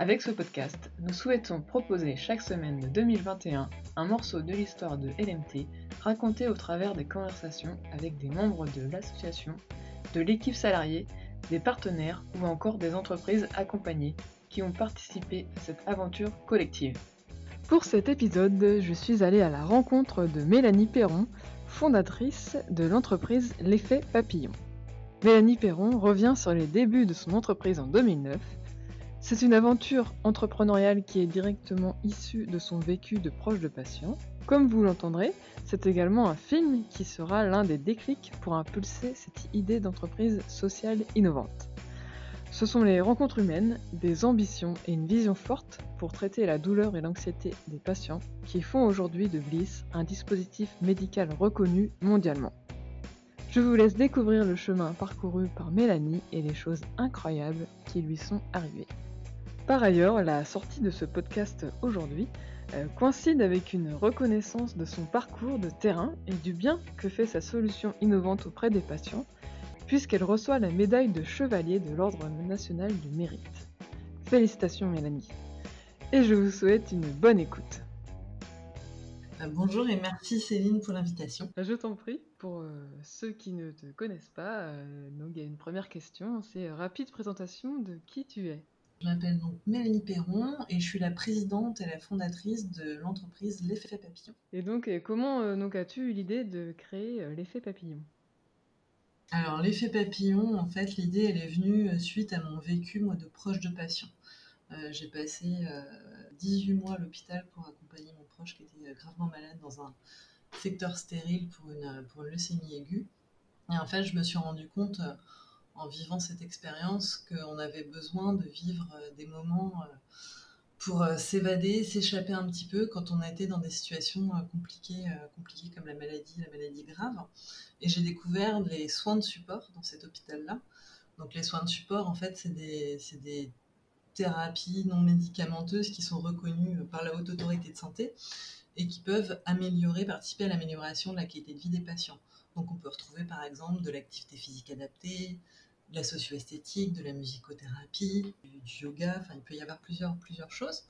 Avec ce podcast, nous souhaitons proposer chaque semaine de 2021 un morceau de l'histoire de LMT raconté au travers des conversations avec des membres de l'association, de l'équipe salariée, des partenaires ou encore des entreprises accompagnées qui ont participé à cette aventure collective. Pour cet épisode, je suis allée à la rencontre de Mélanie Perron, fondatrice de l'entreprise L'effet papillon. Mélanie Perron revient sur les débuts de son entreprise en 2009 c'est une aventure entrepreneuriale qui est directement issue de son vécu de proche de patient. Comme vous l'entendrez, c'est également un film qui sera l'un des déclics pour impulser cette idée d'entreprise sociale innovante. Ce sont les rencontres humaines, des ambitions et une vision forte pour traiter la douleur et l'anxiété des patients qui font aujourd'hui de Bliss un dispositif médical reconnu mondialement. Je vous laisse découvrir le chemin parcouru par Mélanie et les choses incroyables qui lui sont arrivées. Par ailleurs, la sortie de ce podcast aujourd'hui euh, coïncide avec une reconnaissance de son parcours de terrain et du bien que fait sa solution innovante auprès des patients, puisqu'elle reçoit la médaille de chevalier de l'Ordre national du mérite. Félicitations Mélanie. Et je vous souhaite une bonne écoute. Euh, bonjour et merci Céline pour l'invitation. Bah, je t'en prie. Pour euh, ceux qui ne te connaissent pas, donc il y a une première question, c'est rapide présentation de qui tu es. Je m'appelle donc Mélanie Perron et je suis la présidente et la fondatrice de l'entreprise L'Effet Papillon. Et donc, comment euh, donc, as-tu eu l'idée de créer euh, l'Effet Papillon? Alors, l'Effet Papillon, en fait, l'idée, elle est venue euh, suite à mon vécu, moi, de proche de patient. j'ai passé 18 mois à l'hôpital pour accompagner mon proche qui était gravement malade dans un secteur stérile pour une, pour une leucémie aiguë. Et en fait, je me suis rendu compte en vivant cette expérience qu'on avait besoin de vivre euh, des moments euh, pour euh, s'évader, s'échapper un petit peu quand on était dans des situations compliquées, compliquées comme la maladie, la maladie grave. Et j'ai découvert les soins de support dans cet hôpital-là. Donc les soins de support, en fait, c'est des, des thérapies non médicamenteuses qui sont reconnues par la haute autorité de santé et qui peuvent améliorer, participer à l'amélioration de la qualité de vie des patients. Donc on peut retrouver par exemple de l'activité physique adaptée, de la socio-esthétique, de la musicothérapie, du yoga, enfin il peut y avoir plusieurs, plusieurs choses.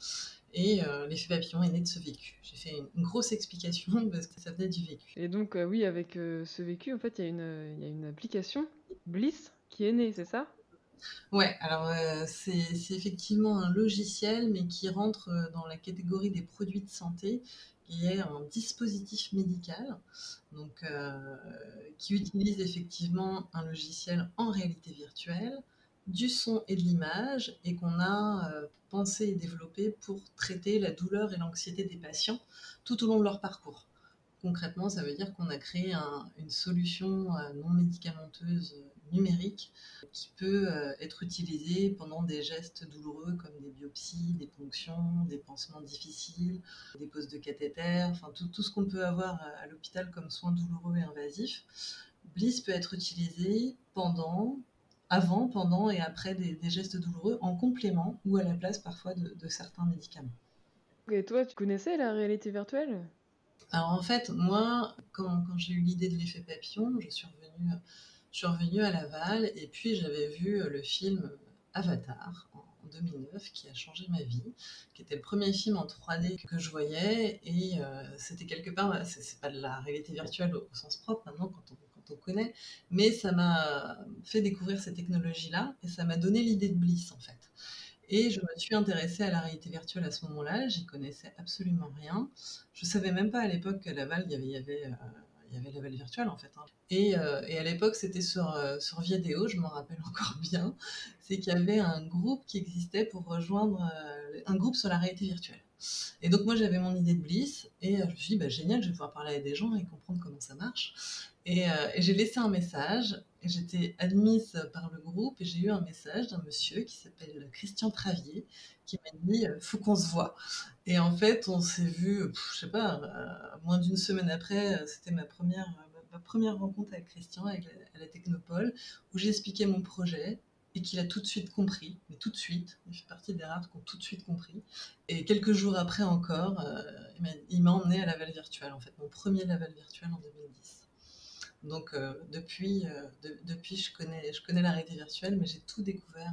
Et euh, l'effet papillon est né de ce vécu. J'ai fait une, grosse explication parce que ça venait du vécu. Et donc euh, oui, avec euh, ce vécu, en fait, il y, a une, y a une application, Bliss, qui est née, c'est ça? Ouais, alors c'est effectivement un logiciel, mais qui rentre dans la catégorie des produits de santé qui est un dispositif médical, donc, euh, qui utilise effectivement un logiciel en réalité virtuelle, du son et de l'image, et qu'on a euh, pensé et développé pour traiter la douleur et l'anxiété des patients tout au long de leur parcours. Concrètement, ça veut dire qu'on a créé une solution euh, non médicamenteuse numérique qui peut euh, être utilisé pendant des gestes douloureux comme des biopsies, des ponctions, des pansements difficiles, des poses de cathéter, enfin tout, tout ce qu'on peut avoir à, l'hôpital comme soins douloureux et invasifs. Bliss peut être utilisé pendant, avant, pendant et après des, gestes douloureux en complément ou à la place parfois de, certains médicaments. Et toi, tu connaissais la réalité virtuelle? Alors en fait, moi, quand, quand j'ai eu l'idée de l'effet papillon, je suis revenue je suis revenue à Laval et puis j'avais vu euh, le film Avatar en 2009 qui a changé ma vie, qui était le premier film en 3D que je voyais et euh, c'était quelque part, c'est pas de la réalité virtuelle au, sens propre maintenant quand on, quand on connaît, mais ça m'a fait découvrir ces technologies-là et ça m'a donné l'idée de Bliss en fait. Et je me suis intéressée à la réalité virtuelle à ce moment-là, j'y connaissais absolument rien. Je savais même pas à l'époque qu'à Laval il y avait, euh, il y avait Level Virtual en fait. Hein. Et, euh, et, à l'époque, c'était sur, euh, sur Viadeo, je m'en rappelle encore bien. C'est qu'il y avait un groupe qui existait pour rejoindre euh, un groupe sur la réalité virtuelle. Et donc, moi, j'avais mon idée de Bliss et je me suis dit, bah, génial, je vais pouvoir parler à des gens et comprendre comment ça marche. Et j'ai laissé un message. J'étais admise par le groupe et j'ai eu un message d'un monsieur qui s'appelle Christian Travier qui m'a dit faut qu'on se voit. Et en fait, on s'est vu, je sais pas, moins d'une semaine après, c'était ma première ma première rencontre avec Christian à la Technopole, où j'expliquais mon projet, et qu'il a tout de suite compris, mais tout de suite, il fait partie des rares qui ont tout de suite compris. Et quelques jours après encore, euh, il m'a emmené à Laval Virtual, en fait, mon premier Laval Virtual en 2010. Donc euh, depuis, euh, depuis je, connais, je connais la réalité virtuelle, mais j'ai tout découvert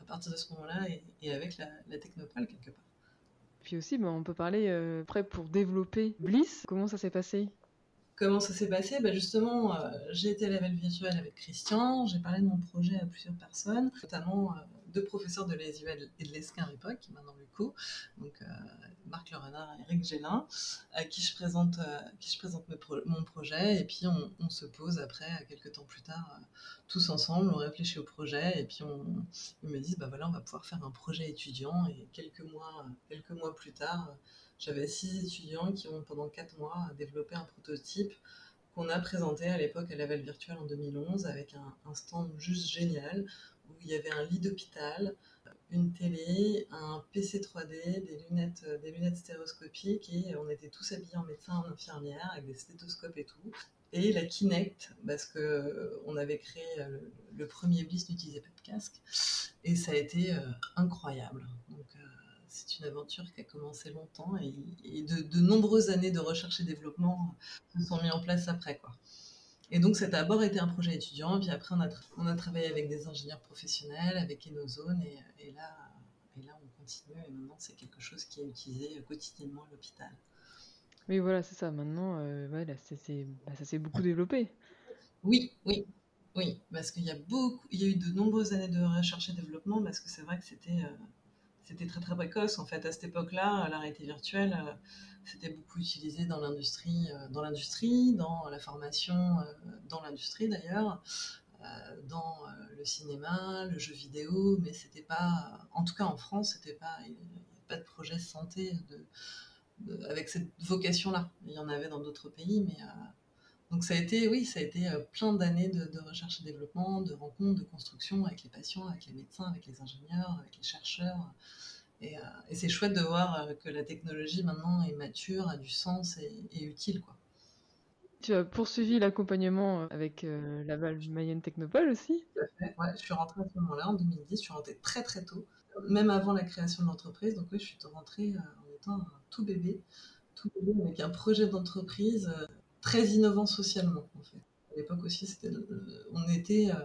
à partir de ce moment-là et, avec la, la, Technopole quelque part. Puis aussi, ben, on peut parler après pour développer Bliss. Comment ça s'est passé? Comment ça s'est passé? Bah Justement, euh, j'ai été à la virtuelle avec Christian, j'ai parlé de mon projet à plusieurs personnes, notamment euh, deux professeurs de l'ESUL et de l'ESCA à l'époque, maintenant coup, donc euh, Marc Le Renard et Eric Gélin, à qui je présente, qui je présente mon projet, et puis on, se pose après, quelques temps plus tard, tous ensemble, on réfléchit au projet, et puis on, ils me disent, bah voilà, on va pouvoir faire un projet étudiant, et quelques mois, quelques mois plus tard, j'avais six étudiants qui ont pendant quatre mois développé un prototype qu'on a présenté à l'époque à Laval Virtuelle en 2011 avec un, stand juste génial où il y avait un lit d'hôpital, une télé, un PC 3D, des lunettes, des lunettes stéréoscopiques et on était tous habillés en médecin, en infirmière avec des stéthoscopes et tout. Et la Kinect, parce que euh, on avait créé euh, le, premier Bliss n'utilisait pas de casque et ça a été euh, incroyable. Donc, c'est une aventure qui a commencé longtemps et, de, nombreuses années de recherche et développement se sont mis en place après. Quoi. Et donc, ça a d'abord été un projet étudiant, puis après, on a, on a travaillé avec des ingénieurs professionnels, avec Enozone, et, et, là, et là, on continue, et maintenant, c'est quelque chose qui est utilisé quotidiennement à l'hôpital. Oui, voilà, c'est ça. Maintenant, euh, bah, ça s'est beaucoup développé. Oui, oui, oui, parce qu'il y a beaucoup, il y a eu de nombreuses années de recherche et développement, parce que c'est vrai que c'était euh, c'était très très précoce. En fait, à cette époque-là, la réalité virtuelle, euh, c'était beaucoup utilisé dans l'industrie, euh, dans l'industrie, dans la formation, euh, dans l'industrie d'ailleurs, dans le cinéma, le jeu vidéo, mais c'était pas, en tout cas en France, c'était pas, il n'y avait pas de projet santé de, avec cette vocation-là. Il y en avait dans d'autres pays, mais donc ça a été, oui, ça a été plein d'années de, recherche et développement, de rencontres, de construction avec les patients, avec les médecins, avec les ingénieurs, avec les chercheurs. Euh, et, c'est chouette de voir euh, que la technologie maintenant est mature, a du sens et, utile. Quoi. Tu as poursuivi l'accompagnement euh, avec la Valve Mayenne Technopole aussi ouais, je suis rentrée à ce moment-là, en 2010, je suis rentrée très très tôt, même avant la création de l'entreprise. Donc oui, je suis rentrée en étant un tout bébé, tout bébé avec un projet d'entreprise très innovant socialement en fait. À l'époque aussi, c'était, on était euh,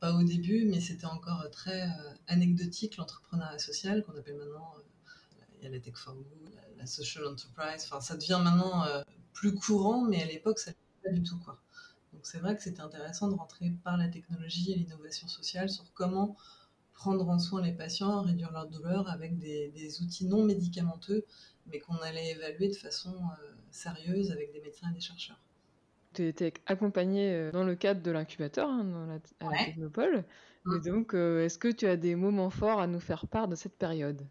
pas au début, mais c'était encore très euh, anecdotique l'entrepreneuriat social qu'on appelle maintenant. Euh, il y a la tech for good, la, social enterprise. Enfin, ça devient maintenant plus courant, mais à l'époque, ça pas du tout quoi. Donc c'est vrai que c'était intéressant de rentrer par la technologie et l'innovation sociale sur comment prendre en soin les patients, réduire leur douleur avec des, outils non médicamenteux, mais qu'on allait évaluer de façon sérieuse avec des médecins et des chercheurs tu étais accompagné euh, dans le cadre de l'incubateur hein, dans la, à la Technopole. Et mmh. donc, euh, est-ce que tu as des moments forts à nous faire part de cette période?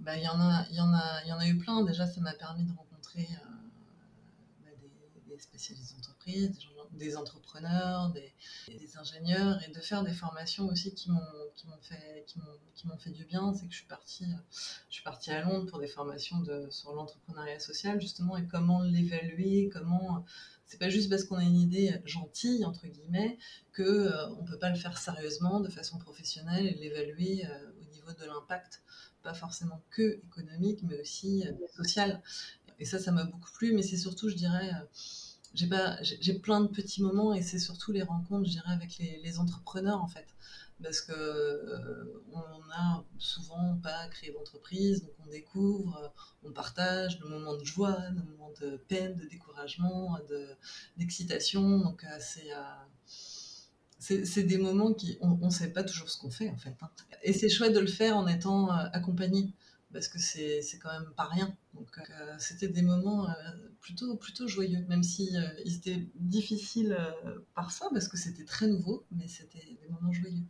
Bah, Il y, en a, y, en a, y en a eu plein. Déjà, ça m'a permis de rencontrer euh, spécialistes d'entreprise, des, entrepreneurs, des, ingénieurs, et de faire des formations aussi qui m'ont fait, du bien. C'est que je suis, partie, partie à Londres pour des formations sur l'entrepreneuriat social, justement, et comment l'évaluer, comment c'est pas juste parce qu'on a une idée gentille entre guillemets que euh, peut pas le faire sérieusement de façon professionnelle et l'évaluer euh, au niveau de l'impact, pas forcément que économique mais aussi euh, social. Et ça, ça m'a beaucoup plu, mais c'est surtout, je dirais, j'ai pas, j'ai plein de petits moments et c'est surtout les rencontres, je avec les, entrepreneurs en fait parce que euh, on n'a souvent pas créé d'entreprise, donc on découvre, euh, on partage le moment de joie, le moment de peine, de découragement, d'excitation. donc euh, c'est c'est des moments qui on ne sait pas toujours ce qu'on fait en fait. Hein. Et c'est chouette de le faire en étant accompagné parce que c'est quand même pas rien. Donc c'était des moments plutôt plutôt joyeux, même si ils étaient difficiles parfois parce que c'était très nouveau, mais c'était des moments joyeux.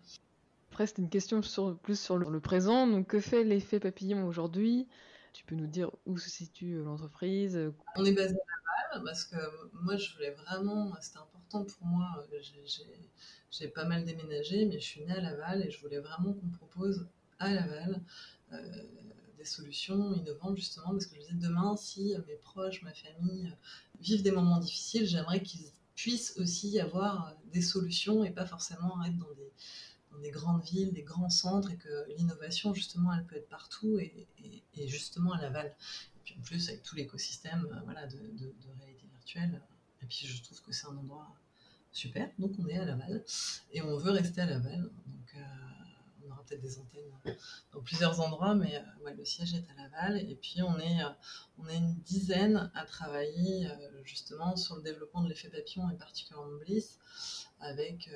Après, c'est une question sur, plus sur le, présent. Donc, que fait l'effet papillon aujourd'hui? Tu peux nous dire où se situe euh, l'entreprise? On est basé à Laval parce que moi, je voulais vraiment, c'était important pour moi. Euh, j'ai pas mal déménagé, mais je suis née à Laval et je voulais vraiment qu'on propose à Laval euh, des solutions innovantes justement parce que je disais demain si mes proches, ma famille vivent des moments difficiles, j'aimerais qu'ils puissent aussi avoir des solutions et pas forcément être dans des, grandes villes, des grands centres et que l'innovation justement elle peut être partout et, justement à Laval. Et puis en plus avec tout l'écosystème voilà, de, réalité virtuelle. Et puis je trouve que c'est un endroit super. Donc on est à Laval et on veut rester à Laval. Peut-être des antennes dans plusieurs endroits, mais euh, le siège est à Laval. Et puis on est, euh, on est une dizaine à travailler euh, justement sur le développement de l'effet papillon et particulièrement Bliss, avec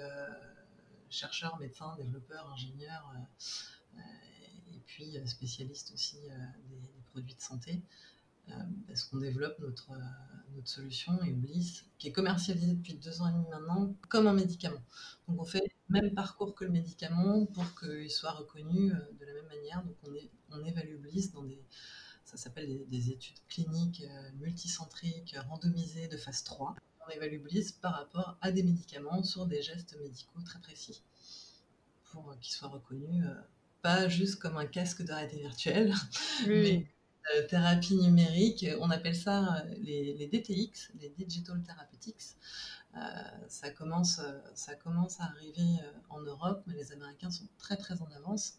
chercheurs, médecins, développeurs, ingénieurs, et puis spécialistes aussi des, produits de santé. parce qu'on développe notre, notre solution et Bliss, qui est commercialisée depuis deux ans et demi maintenant, comme un médicament. Donc on fait même parcours que le médicament pour qu'il soit reconnu euh, de la même manière. Donc on, est, on évalue Bliss dans des, ça s'appelle des, études cliniques euh, multicentriques, randomisées de phase 3. On évalue Bliss par rapport à des médicaments sur des gestes médicaux très précis pour qu'ils soient reconnus, euh, pas juste comme un casque de réalité virtuelle, mais thérapie numérique. On appelle ça les, les DTX, les Digital Therapeutics. Euh, ça, commence, euh, ça commence à arriver euh, en Europe, mais les Américains sont très très en avance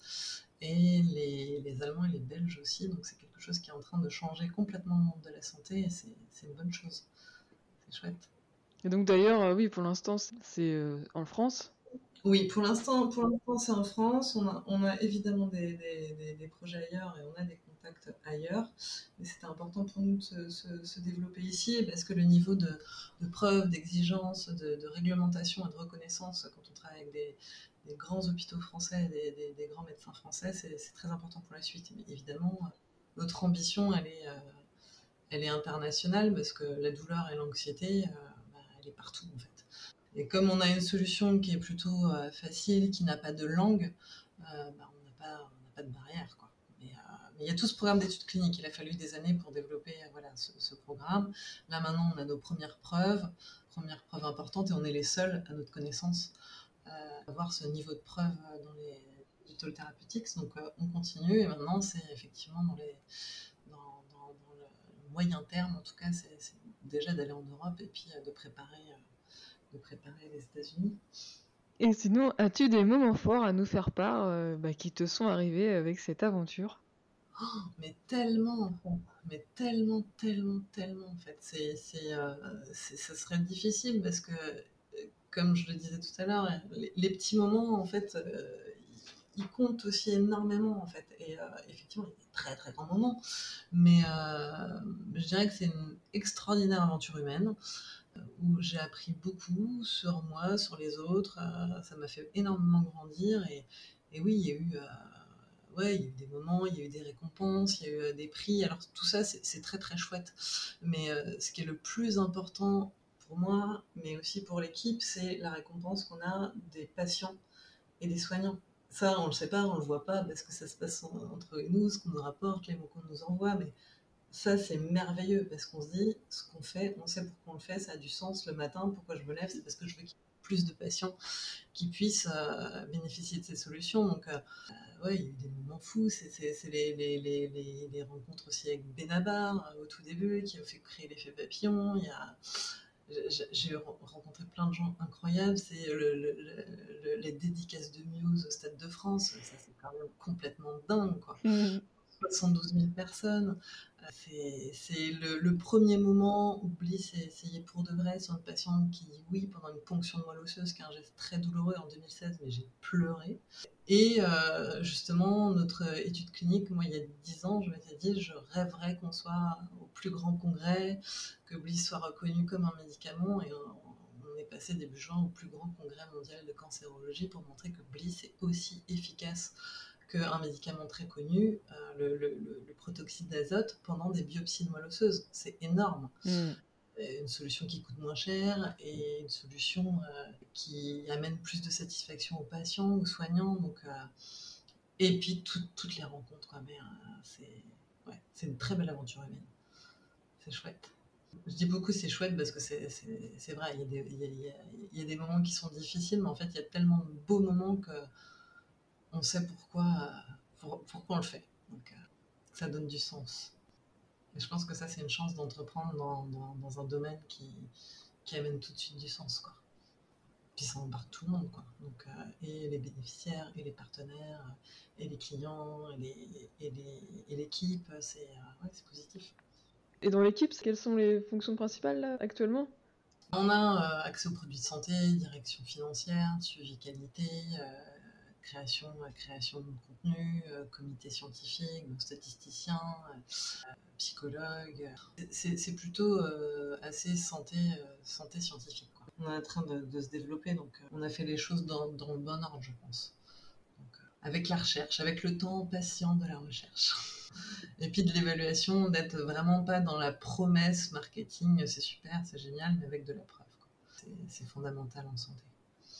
et les, les, Allemands et les Belges aussi. Donc c'est quelque chose qui est en train de changer complètement le monde de la santé et c'est une bonne chose. C'est chouette. Et donc d'ailleurs, oui, pour l'instant, c'est en France? Oui, pour l'instant, pour l'instant, c'est en France. On a, on a évidemment des, des, des, projets ailleurs et on a des ailleurs. C'était important pour nous de se, développer ici parce que le niveau de, de preuve, d'exigence, de, réglementation et de reconnaissance quand on travaille avec des, grands hôpitaux français, des, des, grands médecins français, c'est très important pour la suite. Mais évidemment, notre ambition, elle est, euh, elle est internationale parce que la douleur et l'anxiété, euh, bah, elle est partout en fait. Et comme on a une solution qui est plutôt euh, facile, qui n'a pas de langue, bah, on n'a pas, de barrière. Il y a tout ce programme d'études cliniques. Il a fallu des années pour développer voilà, ce, programme. Là, maintenant, on a nos premières preuves, premières preuves importantes, et on est les seuls, à notre connaissance, euh, à avoir ce niveau de preuve dans les digital therapeutics. Donc, euh, on continue, et maintenant, c'est effectivement dans, le moyen terme, en tout cas, c'est déjà d'aller en Europe et puis euh, de préparer, de préparer les États-Unis. Et sinon, as-tu des moments forts à nous faire part bah, qui te sont arrivés avec cette aventure? Mais tellement, mais tellement, tellement, tellement, en fait. C'est, c'est, euh, ça serait difficile parce que, comme je le disais tout à l'heure, les, petits moments, en fait, euh, ils comptent aussi énormément, en fait. Et euh, effectivement, il y a des très, très grands moments. Mais je dirais que c'est une extraordinaire aventure humaine où j'ai appris beaucoup sur moi, sur les autres. ça m'a fait énormément grandir. Et, et oui, il y a eu ouais, il y a eu des moments, il y a eu des récompenses, il y a eu euh, des prix. Alors tout ça, c'est très très chouette. Mais euh, ce qui est le plus important pour moi, mais aussi pour l'équipe, c'est la récompense qu'on a des patients et des soignants. Ça, on le sait pas, on le voit pas, parce que ça se passe entre nous, ce qu'on nous rapporte, les mots qu'on nous envoie, mais ça, c'est merveilleux, parce qu'on se dit, ce qu'on fait, on sait pourquoi on le fait, ça a du sens le matin, pourquoi je me lève, c'est parce que je veux qu'il plus de patients qui puissent euh, bénéficier de ces solutions. Donc, ouais, il y a eu des moments fous. C'est les, les, les, les, rencontres aussi avec Benabar euh, au tout début qui ont fait créer l'effet papillon. Il y a j'ai rencontré plein de gens incroyables. C'est le, les dédicaces de Muse au Stade de France. Ça, c'est quand même complètement dingue. Quoi. 72 mmh. 000 personnes. C'est le, premier moment où Bliss a essayé pour de vrai sur une patiente qui oui pendant une ponction de moelle osseuse, qui est un geste très douloureux en 2016, mais j'ai pleuré. Et euh, justement, notre étude clinique, moi, il y a 10 ans, je m'étais dit, je rêverais qu'on soit au plus grand congrès, que Bliss soit reconnu comme un médicament. Et on, est passé début juin au plus grand congrès mondial de cancérologie pour montrer que Bliss est aussi efficace qu'un médicament très connu, euh, le, protoxyde d'azote, pendant des biopsies de moelle osseuse. C'est énorme. Mm une solution qui coûte moins cher et une solution euh, qui amène plus de satisfaction aux patients, aux soignants. Donc, euh, et puis toutes les rencontres, quoi. Mais euh, c'est une très belle aventure humaine. C'est chouette. Je dis beaucoup c'est chouette parce que c'est vrai, il y, a des, il, y a, des moments qui sont difficiles, mais en fait il y a tellement de beaux moments que on sait pourquoi, pourquoi on le fait. Donc ça donne du sens. Et je pense que ça, c'est une chance d'entreprendre dans, un domaine qui, qui amène tout de suite du sens. Quoi. Puis ça embarque tout le monde, quoi. Donc, euh, et les bénéficiaires, et les partenaires, et les clients, et l'équipe, c'est ouais, positif. Et dans l'équipe, quelles sont les fonctions principales là, actuellement? On a accès aux produits de santé, direction financière, suivi qualité, création, création de contenu, euh, comité scientifique, statisticien, euh, psychologue. C'est plutôt euh, assez santé, santé scientifique. On est en train de, se développer, donc on a fait les choses dans le bon ordre, je pense. avec la recherche, avec le temps patient de la recherche. Et puis de l'évaluation, d'être vraiment pas dans la promesse marketing, c'est super, c'est génial, mais avec de la preuve. C'est fondamental en santé.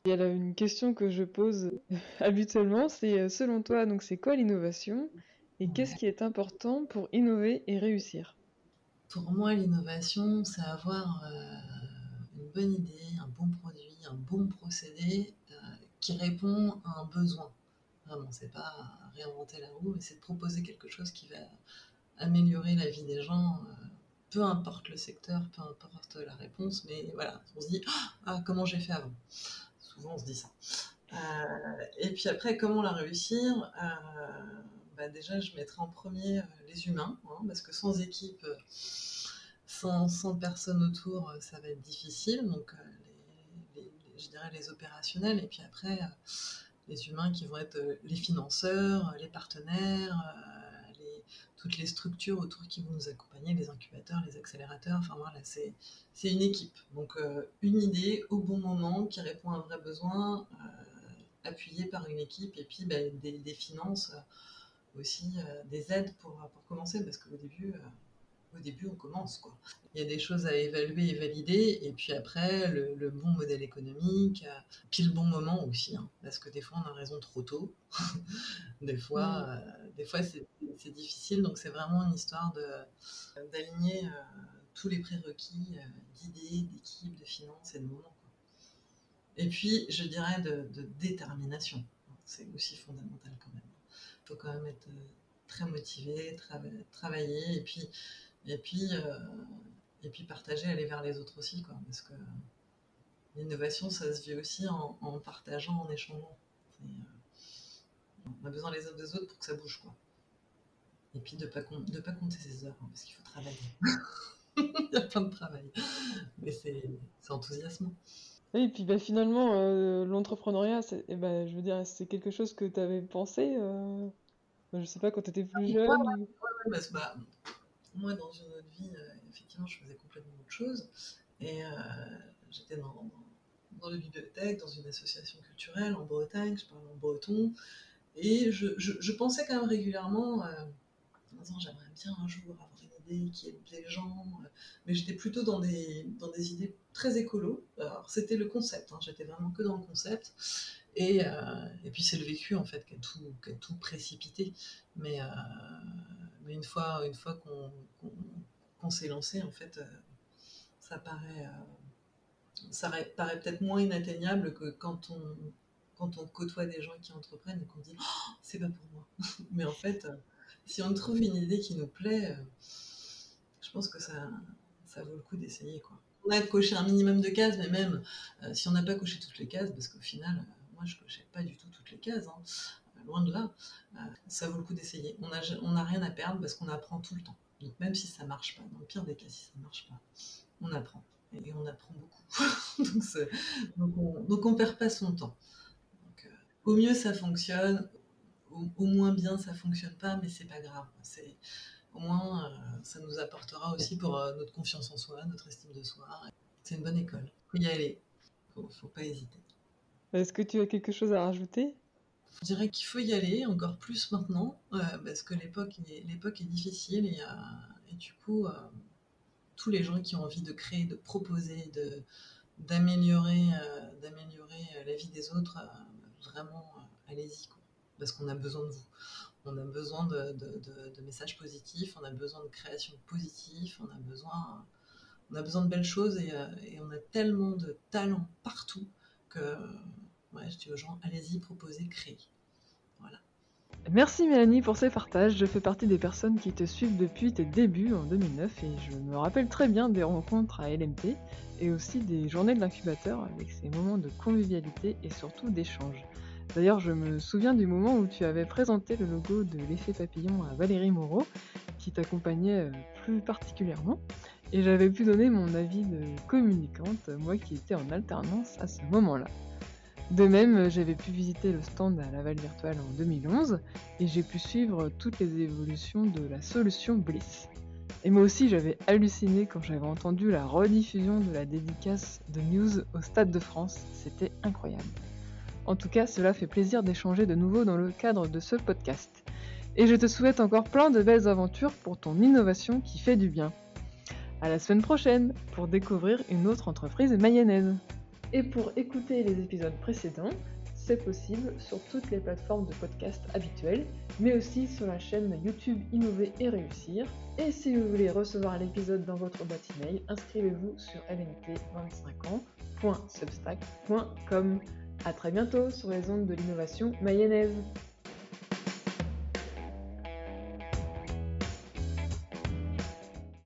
Il y a une question que je pose habituellement, c'est euh, selon toi, donc c'est quoi l'innovation et qu'est-ce qui est important pour innover et réussir? Pour moi, l'innovation, c'est avoir euh, une bonne idée, un bon produit, un bon procédé euh, qui répond à un besoin. Vraiment, c'est pas réinventer la roue, mais c'est de proposer quelque chose qui va améliorer la vie des gens peu importe le secteur, peu importe la réponse, mais voilà, on se dit ah comment j'ai fait avant? Souvent on se dit ça. Euh, et puis après, comment la réussir? Euh, bah Déjà, je mettrai en premier euh, les humains, hein, parce que sans équipe, sans, sans, personnes autour, ça va être difficile. Donc, je dirais les opérationnels, et puis après, les humains qui vont être les financeurs, les partenaires toutes les structures autour qui vont nous accompagner, les incubateurs, les accélérateurs, enfin voilà, c'est, une équipe. Donc euh, une idée au bon moment qui répond à un vrai besoin, euh, appuyée par une équipe, et puis ben, des, finances, euh, aussi des aides pour, pour commencer, parce qu'au début, au début, on commence. Quoi. Il y a des choses à évaluer et valider, et puis après, le, bon modèle économique, euh, puis le bon moment aussi, hein, parce que des fois, on a raison trop tôt. des fois, mm. euh, des fois c'est, difficile, donc c'est vraiment une histoire d'aligner euh, tous les prérequis d'idées, d'équipe, de finances et de moment. Et puis, je dirais de, détermination. C'est aussi fondamental quand même. Il faut quand même être très motivé, travailler, et puis et puis, euh, et puis partager, aller vers les autres aussi, quoi. Parce que l'innovation, ça se vit aussi en, partageant, en échangeant. Euh, on a besoin les uns des autres pour que ça bouge, quoi. Et puis de ne pas, de pas compter ses heures, hein, parce qu'il faut travailler. Il y a plein de travail. Mais c'est enthousiasmant. et puis bah, finalement, euh, l'entrepreneuriat, eh ben, je veux dire, c'est quelque chose que tu avais pensé, euh, je sais pas, quand tu étais plus jeune. Ouais, bah, moi, dans une autre vie, euh, effectivement, je faisais complètement autre chose. Et euh, j'étais dans, dans la bibliothèque, dans une association culturelle en Bretagne, je parlais en breton. Et je, je, pensais quand même régulièrement, euh, j'aimerais bien un jour avoir une idée qui aide les gens. mais j'étais plutôt dans des, dans des idées très écolo. Alors c'était le concept, hein, j'étais vraiment que dans le concept. Et, et puis c'est le vécu en fait qui a tout, qui a tout précipité. Mais, mais une fois, une fois qu'on s'est lancé, en fait, euh, ça paraît, euh, ça paraît peut-être moins inatteignable que quand on, quand on côtoie des gens qui entreprennent et qu'on dit oh, c'est pas pour moi. Mais en fait, euh, si on trouve une idée qui nous plaît, je pense que ça, ça vaut le coup d'essayer. On a coché un minimum de cases, mais même si on n'a pas coché toutes les cases, parce qu'au final, moi je cochais pas du tout toutes les cases, hein, loin de là, euh, ça vaut le coup d'essayer. On n'a on a rien à perdre parce qu'on apprend tout le temps. Donc même si ça marche pas, dans le pire des cas, si ça marche pas, on apprend. Et on apprend beaucoup. donc, on, ne perd pas son temps. Euh, au mieux ça fonctionne, au, moins bien ça fonctionne pas, mais c'est pas grave. C'est au moins euh, ça nous apportera aussi pour notre confiance en soi, notre estime de soi. C'est une bonne école. Faut y aller. Faut, faut pas hésiter. Est-ce que tu as quelque chose à rajouter? Je dirais qu'il faut y aller encore plus maintenant, euh, parce que l'époque est, l'époque est difficile et, euh, du coup, euh, tous les gens qui ont envie de créer, de proposer, de, d'améliorer, d'améliorer la vie des autres, vraiment, allez-y, parce qu'on a besoin de vous. On a besoin de, de, messages positifs, on a besoin de création positive, on a besoin, on a besoin de belles choses et, et on a tellement de talents partout que je dis aux gens, allez-y, proposez, créez. Voilà. Merci Mélanie pour ces partages. Je fais partie des personnes qui te suivent depuis tes débuts en 2009 et je me rappelle très bien des rencontres à LMT et aussi des journées de l'incubateur avec ces moments de convivialité et surtout d'échange. D'ailleurs, je me souviens du moment où tu avais présenté le logo de l'effet papillon à Valérie Moreau, qui t'accompagnait euh, plus particulièrement, et j'avais pu donner mon avis de communicante, moi qui étais en alternance à ce moment-là. De même, j'avais pu visiter le stand à Laval Virtual en 2011 et j'ai pu suivre toutes les évolutions de la solution Bliss. Et moi aussi, j'avais halluciné quand j'avais entendu la rediffusion de la dédicace de News au Stade de France. C'était incroyable. En tout cas, cela fait plaisir d'échanger de nouveau dans le cadre de ce podcast. Et je te souhaite encore plein de belles aventures pour ton innovation qui fait du bien. À la semaine prochaine pour découvrir une autre entreprise mayonnaise. Et pour écouter les épisodes précédents, c'est possible sur toutes les plateformes de podcast habituelles, mais aussi sur la chaîne YouTube Innover et Réussir. Et si vous voulez recevoir l'épisode dans votre boîte email, inscrivez-vous sur lnt25ans.substack.com. A très bientôt sur les ondes de l'innovation mayonnaise.